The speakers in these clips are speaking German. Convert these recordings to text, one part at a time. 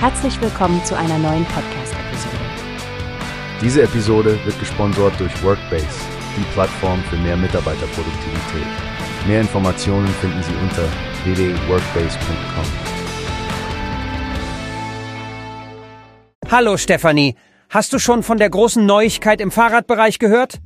Herzlich willkommen zu einer neuen Podcast-Episode. Diese Episode wird gesponsert durch Workbase, die Plattform für mehr Mitarbeiterproduktivität. Mehr Informationen finden Sie unter www.workbase.com. Hallo Stefanie, hast du schon von der großen Neuigkeit im Fahrradbereich gehört?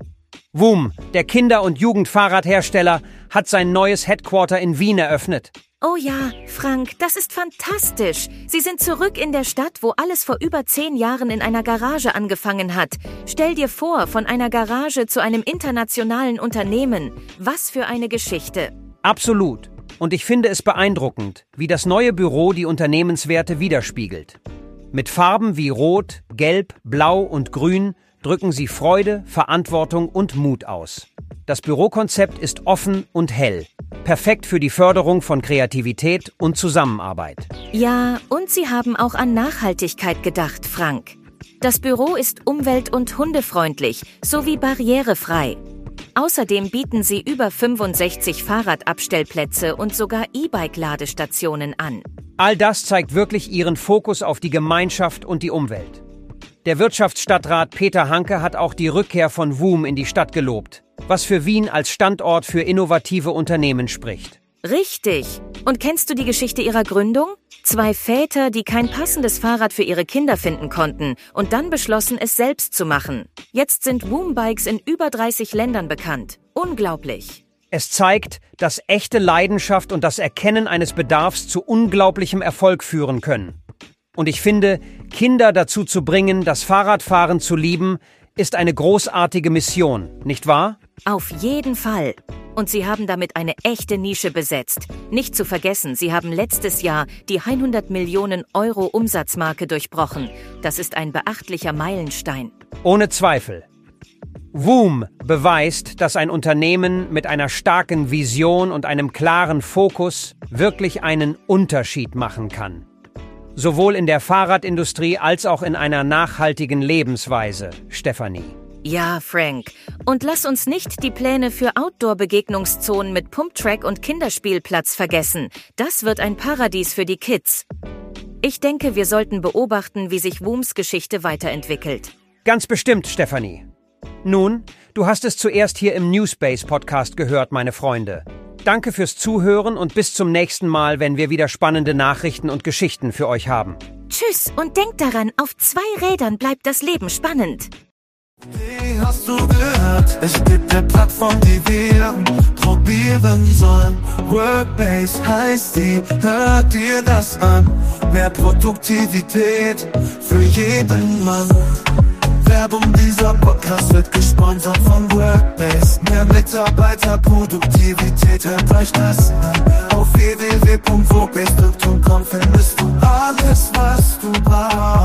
WUM, der Kinder- und Jugendfahrradhersteller, hat sein neues Headquarter in Wien eröffnet. Oh ja, Frank, das ist fantastisch. Sie sind zurück in der Stadt, wo alles vor über zehn Jahren in einer Garage angefangen hat. Stell dir vor, von einer Garage zu einem internationalen Unternehmen. Was für eine Geschichte. Absolut. Und ich finde es beeindruckend, wie das neue Büro die Unternehmenswerte widerspiegelt. Mit Farben wie Rot, Gelb, Blau und Grün drücken sie Freude, Verantwortung und Mut aus. Das Bürokonzept ist offen und hell, perfekt für die Förderung von Kreativität und Zusammenarbeit. Ja, und sie haben auch an Nachhaltigkeit gedacht, Frank. Das Büro ist umwelt- und hundefreundlich sowie barrierefrei. Außerdem bieten sie über 65 Fahrradabstellplätze und sogar E-Bike-Ladestationen an. All das zeigt wirklich ihren Fokus auf die Gemeinschaft und die Umwelt. Der Wirtschaftsstadtrat Peter Hanke hat auch die Rückkehr von WUM in die Stadt gelobt, was für Wien als Standort für innovative Unternehmen spricht. Richtig. Und kennst du die Geschichte ihrer Gründung? Zwei Väter, die kein passendes Fahrrad für ihre Kinder finden konnten und dann beschlossen, es selbst zu machen. Jetzt sind Woom-Bikes in über 30 Ländern bekannt. Unglaublich. Es zeigt, dass echte Leidenschaft und das Erkennen eines Bedarfs zu unglaublichem Erfolg führen können. Und ich finde, Kinder dazu zu bringen, das Fahrradfahren zu lieben, ist eine großartige Mission, nicht wahr? Auf jeden Fall. Und sie haben damit eine echte Nische besetzt. Nicht zu vergessen, sie haben letztes Jahr die 100 Millionen Euro Umsatzmarke durchbrochen. Das ist ein beachtlicher Meilenstein. Ohne Zweifel. WOOM beweist, dass ein Unternehmen mit einer starken Vision und einem klaren Fokus wirklich einen Unterschied machen kann. Sowohl in der Fahrradindustrie als auch in einer nachhaltigen Lebensweise, Stefanie. Ja, Frank. Und lass uns nicht die Pläne für Outdoor-Begegnungszonen mit Pumptrack und Kinderspielplatz vergessen. Das wird ein Paradies für die Kids. Ich denke, wir sollten beobachten, wie sich Wooms Geschichte weiterentwickelt. Ganz bestimmt, Stefanie. Nun, du hast es zuerst hier im Newspace Podcast gehört, meine Freunde. Danke fürs Zuhören und bis zum nächsten Mal, wenn wir wieder spannende Nachrichten und Geschichten für euch haben. Tschüss und denk daran, auf zwei Rädern bleibt das Leben spannend. Wie hast du gehört? Es gibt eine Plattform, die wir probieren sollen. Workbase heißt die, hört dir das an. Mehr Produktivität für jeden Mann. Werbung dieser Podcast wird gesponsert von Workbase. Mitarbeiterproduktivität erreicht das. Auf www.wobest.com findest du alles, was du brauchst.